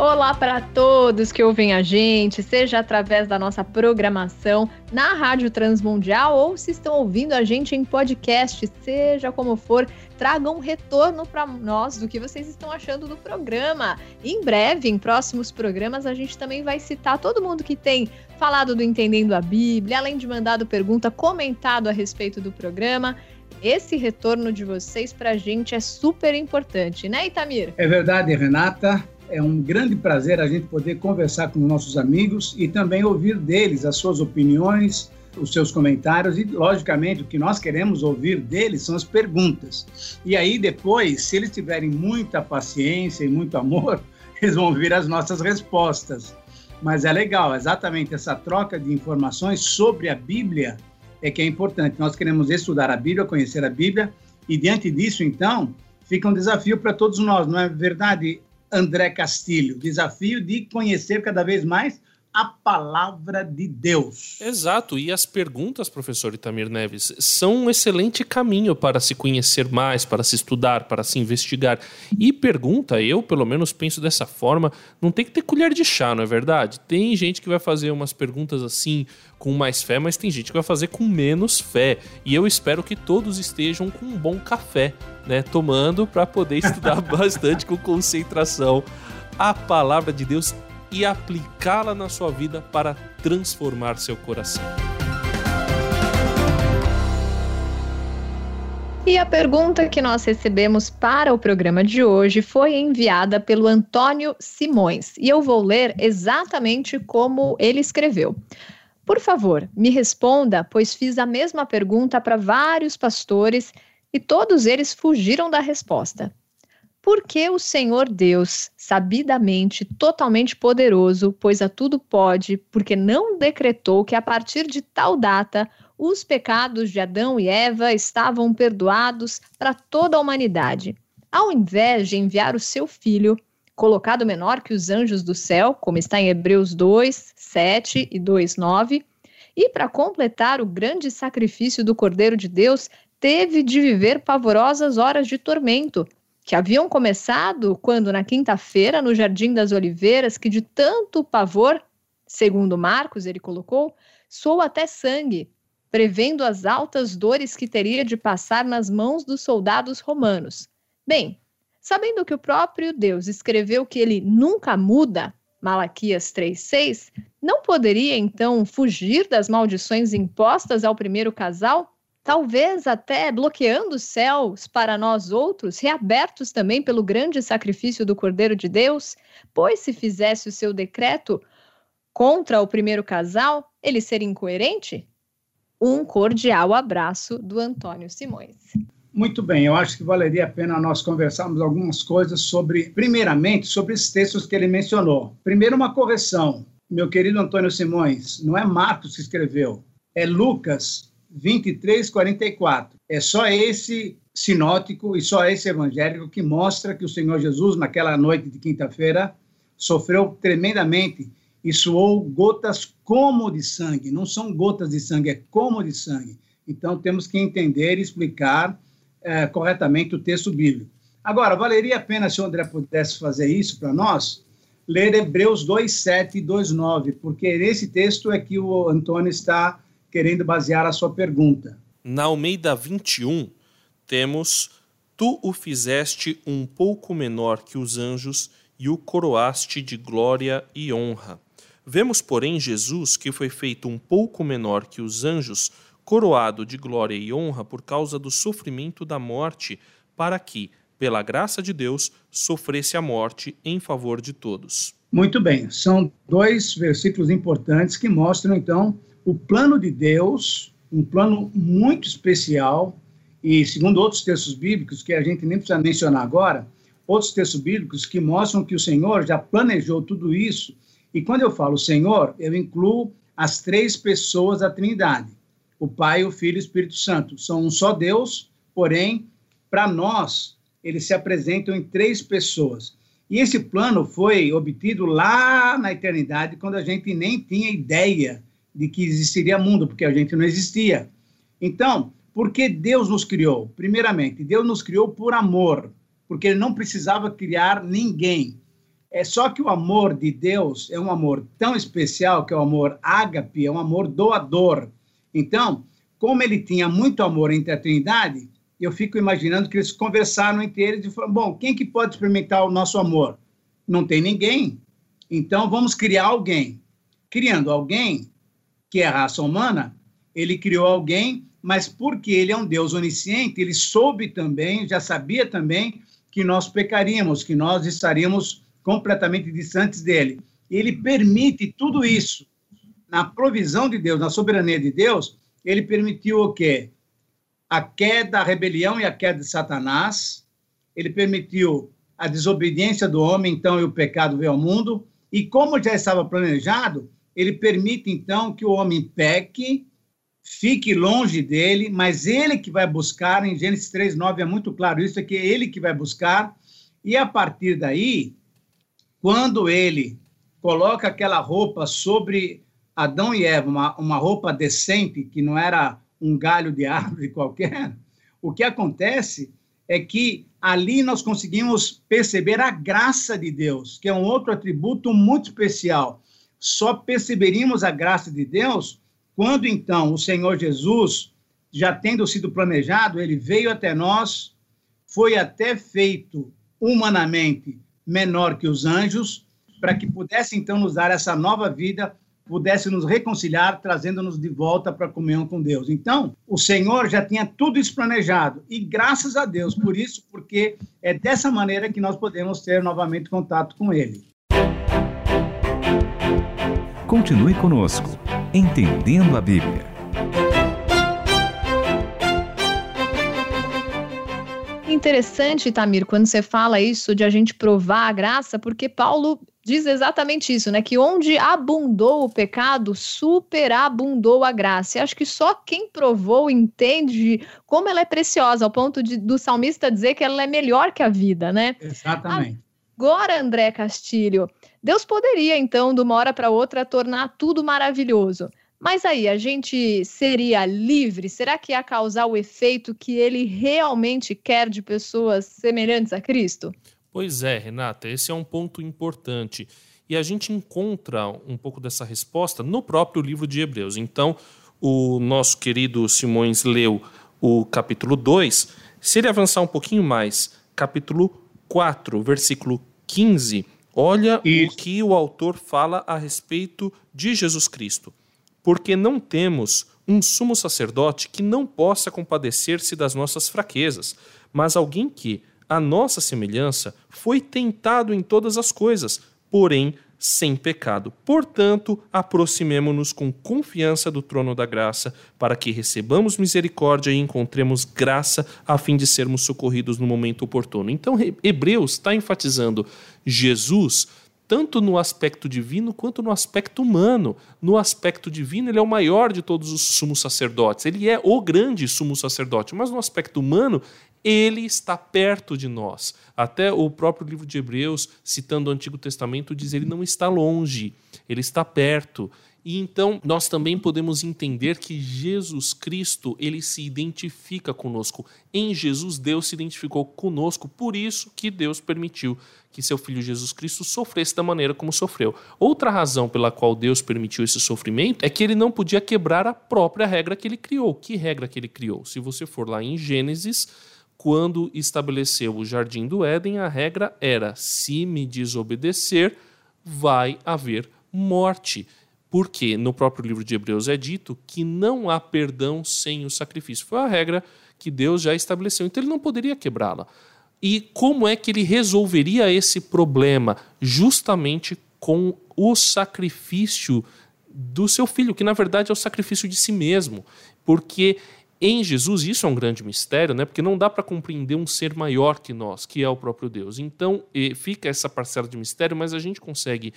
Olá para todos que ouvem a gente, seja através da nossa programação na Rádio Transmundial ou se estão ouvindo a gente em podcast, seja como for, tragam um retorno para nós do que vocês estão achando do programa. Em breve, em próximos programas, a gente também vai citar todo mundo que tem falado do Entendendo a Bíblia, além de mandado pergunta, comentado a respeito do programa. Esse retorno de vocês para a gente é super importante, né, Itamir? É verdade, Renata. É um grande prazer a gente poder conversar com nossos amigos e também ouvir deles as suas opiniões, os seus comentários e, logicamente, o que nós queremos ouvir deles são as perguntas. E aí, depois, se eles tiverem muita paciência e muito amor, eles vão ouvir as nossas respostas. Mas é legal, exatamente essa troca de informações sobre a Bíblia é que é importante. Nós queremos estudar a Bíblia, conhecer a Bíblia, e diante disso, então, fica um desafio para todos nós, não é verdade, André Castilho? Desafio de conhecer cada vez mais a palavra de Deus. Exato, e as perguntas, professor Itamir Neves, são um excelente caminho para se conhecer mais, para se estudar, para se investigar. E pergunta, eu pelo menos penso dessa forma, não tem que ter colher de chá, não é verdade? Tem gente que vai fazer umas perguntas assim com mais fé, mas tem gente que vai fazer com menos fé. E eu espero que todos estejam com um bom café, né, tomando para poder estudar bastante com concentração a palavra de Deus e aplicá-la na sua vida para transformar seu coração. E a pergunta que nós recebemos para o programa de hoje foi enviada pelo Antônio Simões e eu vou ler exatamente como ele escreveu. Por favor, me responda, pois fiz a mesma pergunta para vários pastores e todos eles fugiram da resposta. Porque o Senhor Deus, sabidamente, totalmente poderoso, pois a tudo pode, porque não decretou que a partir de tal data os pecados de Adão e Eva estavam perdoados para toda a humanidade, ao invés de enviar o seu filho, colocado menor que os anjos do céu, como está em Hebreus 2, 7 e 2, 9, e para completar o grande sacrifício do Cordeiro de Deus, teve de viver pavorosas horas de tormento, que haviam começado quando, na quinta-feira, no Jardim das Oliveiras, que de tanto pavor, segundo Marcos, ele colocou, soou até sangue, prevendo as altas dores que teria de passar nas mãos dos soldados romanos. Bem, sabendo que o próprio Deus escreveu que ele nunca muda, Malaquias 3,6, não poderia então fugir das maldições impostas ao primeiro casal? Talvez até bloqueando os céus para nós outros, reabertos também pelo grande sacrifício do Cordeiro de Deus, pois se fizesse o seu decreto contra o primeiro casal, ele seria incoerente? Um cordial abraço do Antônio Simões. Muito bem, eu acho que valeria a pena nós conversarmos algumas coisas sobre, primeiramente, sobre esses textos que ele mencionou. Primeiro, uma correção. Meu querido Antônio Simões, não é Marcos que escreveu, é Lucas 23, 44. É só esse sinótico e só esse evangélico que mostra que o Senhor Jesus, naquela noite de quinta-feira, sofreu tremendamente e suou gotas como de sangue. Não são gotas de sangue, é como de sangue. Então temos que entender e explicar é, corretamente o texto bíblico. Agora, valeria a pena se o André pudesse fazer isso para nós, ler Hebreus 2, 7 e 2, 9, porque nesse texto é que o Antônio está querendo basear a sua pergunta. Na Almeida 21, temos: Tu o fizeste um pouco menor que os anjos e o coroaste de glória e honra. Vemos, porém, Jesus, que foi feito um pouco menor que os anjos, coroado de glória e honra por causa do sofrimento da morte, para que, pela graça de Deus, sofresse a morte em favor de todos. Muito bem, são dois versículos importantes que mostram, então, o plano de Deus, um plano muito especial, e segundo outros textos bíblicos, que a gente nem precisa mencionar agora, outros textos bíblicos que mostram que o Senhor já planejou tudo isso. E quando eu falo Senhor, eu incluo as três pessoas da Trindade: o Pai, o Filho e o Espírito Santo. São um só Deus, porém, para nós, eles se apresentam em três pessoas. E esse plano foi obtido lá na eternidade, quando a gente nem tinha ideia de que existiria mundo, porque a gente não existia. Então, por que Deus nos criou? Primeiramente, Deus nos criou por amor, porque ele não precisava criar ninguém. É só que o amor de Deus é um amor tão especial que é o amor ágape, é um amor doador. Então, como ele tinha muito amor entre a Trindade, eu fico imaginando que eles conversaram entre eles e falaram: bom, quem que pode experimentar o nosso amor? Não tem ninguém. Então vamos criar alguém. Criando alguém, que é a raça humana, ele criou alguém, mas porque ele é um Deus onisciente, ele soube também, já sabia também que nós pecaríamos, que nós estaríamos completamente distantes dele. Ele permite tudo isso. Na provisão de Deus, na soberania de Deus, ele permitiu o quê? A queda, a rebelião e a queda de Satanás. Ele permitiu a desobediência do homem, então, e o pecado veio ao mundo. E como já estava planejado, ele permite, então, que o homem peque, fique longe dele, mas ele que vai buscar, em Gênesis 3, 9 é muito claro isso, é que é ele que vai buscar, e a partir daí, quando ele coloca aquela roupa sobre Adão e Eva, uma, uma roupa decente, que não era um galho de árvore qualquer, o que acontece é que ali nós conseguimos perceber a graça de Deus, que é um outro atributo muito especial. Só perceberíamos a graça de Deus quando então o Senhor Jesus, já tendo sido planejado, ele veio até nós, foi até feito humanamente menor que os anjos, para que pudesse então nos dar essa nova vida, pudesse nos reconciliar, trazendo-nos de volta para a comunhão com Deus. Então, o Senhor já tinha tudo isso planejado, e graças a Deus por isso, porque é dessa maneira que nós podemos ter novamente contato com Ele. Continue conosco, entendendo a Bíblia. Interessante, Tamir, quando você fala isso de a gente provar a graça, porque Paulo diz exatamente isso, né? Que onde abundou o pecado, superabundou a graça. E acho que só quem provou entende como ela é preciosa, ao ponto de, do salmista dizer que ela é melhor que a vida, né? Exatamente. Agora, André Castilho, Deus poderia, então, de uma hora para outra, tornar tudo maravilhoso. Mas aí, a gente seria livre? Será que ia causar o efeito que ele realmente quer de pessoas semelhantes a Cristo? Pois é, Renata, esse é um ponto importante. E a gente encontra um pouco dessa resposta no próprio livro de Hebreus. Então, o nosso querido Simões leu o capítulo 2. Se ele avançar um pouquinho mais, capítulo 4, versículo 15, olha Isso. o que o autor fala a respeito de Jesus Cristo porque não temos um sumo sacerdote que não possa compadecer-se das nossas fraquezas, mas alguém que, à nossa semelhança, foi tentado em todas as coisas, porém sem pecado. Portanto, aproximemo-nos com confiança do trono da graça, para que recebamos misericórdia e encontremos graça a fim de sermos socorridos no momento oportuno. Então, Hebreus está enfatizando Jesus tanto no aspecto divino quanto no aspecto humano. No aspecto divino, ele é o maior de todos os sumos sacerdotes, ele é o grande sumo sacerdote, mas no aspecto humano, ele está perto de nós. Até o próprio livro de Hebreus, citando o Antigo Testamento, diz ele não está longe, ele está perto. E então nós também podemos entender que Jesus Cristo, ele se identifica conosco. Em Jesus Deus se identificou conosco, por isso que Deus permitiu que seu filho Jesus Cristo sofresse da maneira como sofreu. Outra razão pela qual Deus permitiu esse sofrimento é que ele não podia quebrar a própria regra que ele criou. Que regra que ele criou? Se você for lá em Gênesis, quando estabeleceu o jardim do Éden, a regra era: se me desobedecer, vai haver morte. Porque no próprio livro de Hebreus é dito que não há perdão sem o sacrifício. Foi a regra que Deus já estabeleceu, então ele não poderia quebrá-la. E como é que ele resolveria esse problema? Justamente com o sacrifício do seu filho, que na verdade é o sacrifício de si mesmo. Porque em Jesus, isso é um grande mistério, né? porque não dá para compreender um ser maior que nós, que é o próprio Deus. Então fica essa parcela de mistério, mas a gente consegue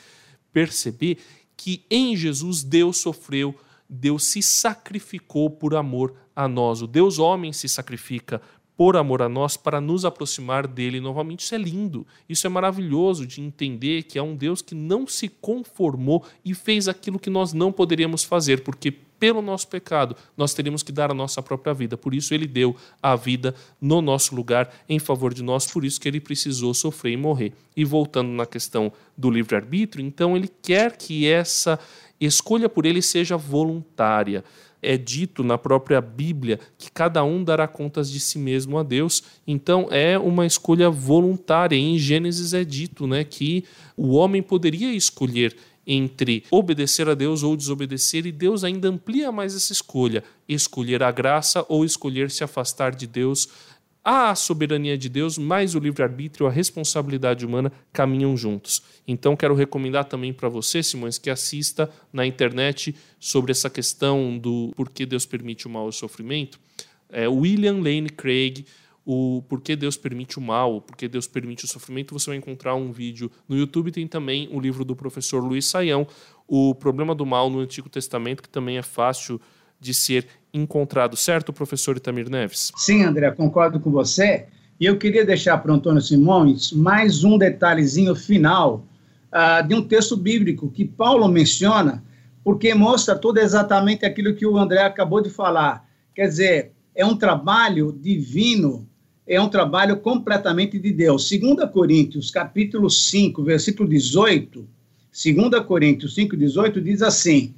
perceber que em Jesus Deus sofreu, Deus se sacrificou por amor a nós. O Deus homem se sacrifica por amor a nós para nos aproximar dele novamente. Isso é lindo, isso é maravilhoso de entender que é um Deus que não se conformou e fez aquilo que nós não poderíamos fazer, porque pelo nosso pecado, nós teríamos que dar a nossa própria vida. Por isso, ele deu a vida no nosso lugar, em favor de nós, por isso que ele precisou sofrer e morrer. E voltando na questão do livre-arbítrio, então, ele quer que essa escolha por ele seja voluntária é dito na própria Bíblia que cada um dará contas de si mesmo a Deus. Então é uma escolha voluntária. Em Gênesis é dito, né, que o homem poderia escolher entre obedecer a Deus ou desobedecer, e Deus ainda amplia mais essa escolha: escolher a graça ou escolher se afastar de Deus a soberania de Deus, mais o livre-arbítrio, a responsabilidade humana caminham juntos. Então, quero recomendar também para você, Simões, que assista na internet sobre essa questão do porquê Deus permite o mal e o sofrimento. É, William Lane Craig, o porquê Deus permite o mal, porquê Deus permite o sofrimento, você vai encontrar um vídeo no YouTube. Tem também o livro do professor Luiz Saião, O Problema do Mal no Antigo Testamento, que também é fácil de ser encontrado, certo, professor Itamir Neves? Sim, André, concordo com você. E eu queria deixar para o Antônio Simões mais um detalhezinho final uh, de um texto bíblico que Paulo menciona, porque mostra tudo exatamente aquilo que o André acabou de falar. Quer dizer, é um trabalho divino, é um trabalho completamente de Deus. 2 Coríntios, capítulo 5, versículo 18, 2 Coríntios 5, 18, diz assim: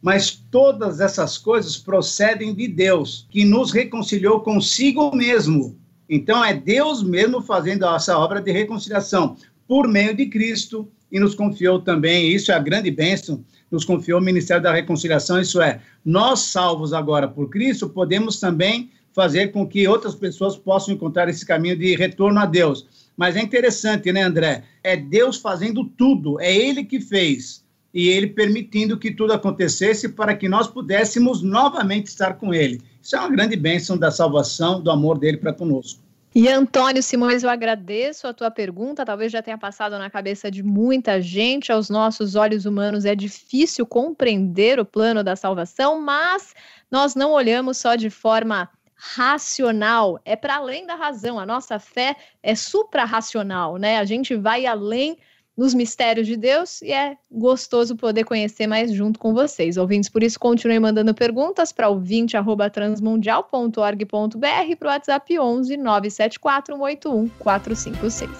mas todas essas coisas procedem de Deus, que nos reconciliou consigo mesmo. Então é Deus mesmo fazendo essa obra de reconciliação por meio de Cristo e nos confiou também, isso é a grande bênção, nos confiou o ministério da reconciliação, isso é, nós salvos agora por Cristo, podemos também fazer com que outras pessoas possam encontrar esse caminho de retorno a Deus. Mas é interessante, né, André? É Deus fazendo tudo, é Ele que fez e ele permitindo que tudo acontecesse para que nós pudéssemos novamente estar com ele. Isso é uma grande bênção da salvação, do amor dele para conosco. E Antônio Simões, eu agradeço a tua pergunta, talvez já tenha passado na cabeça de muita gente, aos nossos olhos humanos é difícil compreender o plano da salvação, mas nós não olhamos só de forma racional, é para além da razão, a nossa fé é suprarracional, né? A gente vai além nos mistérios de Deus e é gostoso poder conhecer mais junto com vocês. Ouvintes, por isso continue mandando perguntas para ouvinte@transmundial.org.br para o WhatsApp 11 974 181 456.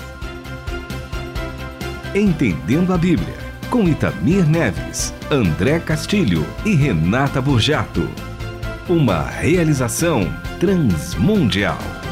Entendendo a Bíblia, com Itamir Neves, André Castilho e Renata Burjato. Uma realização transmundial.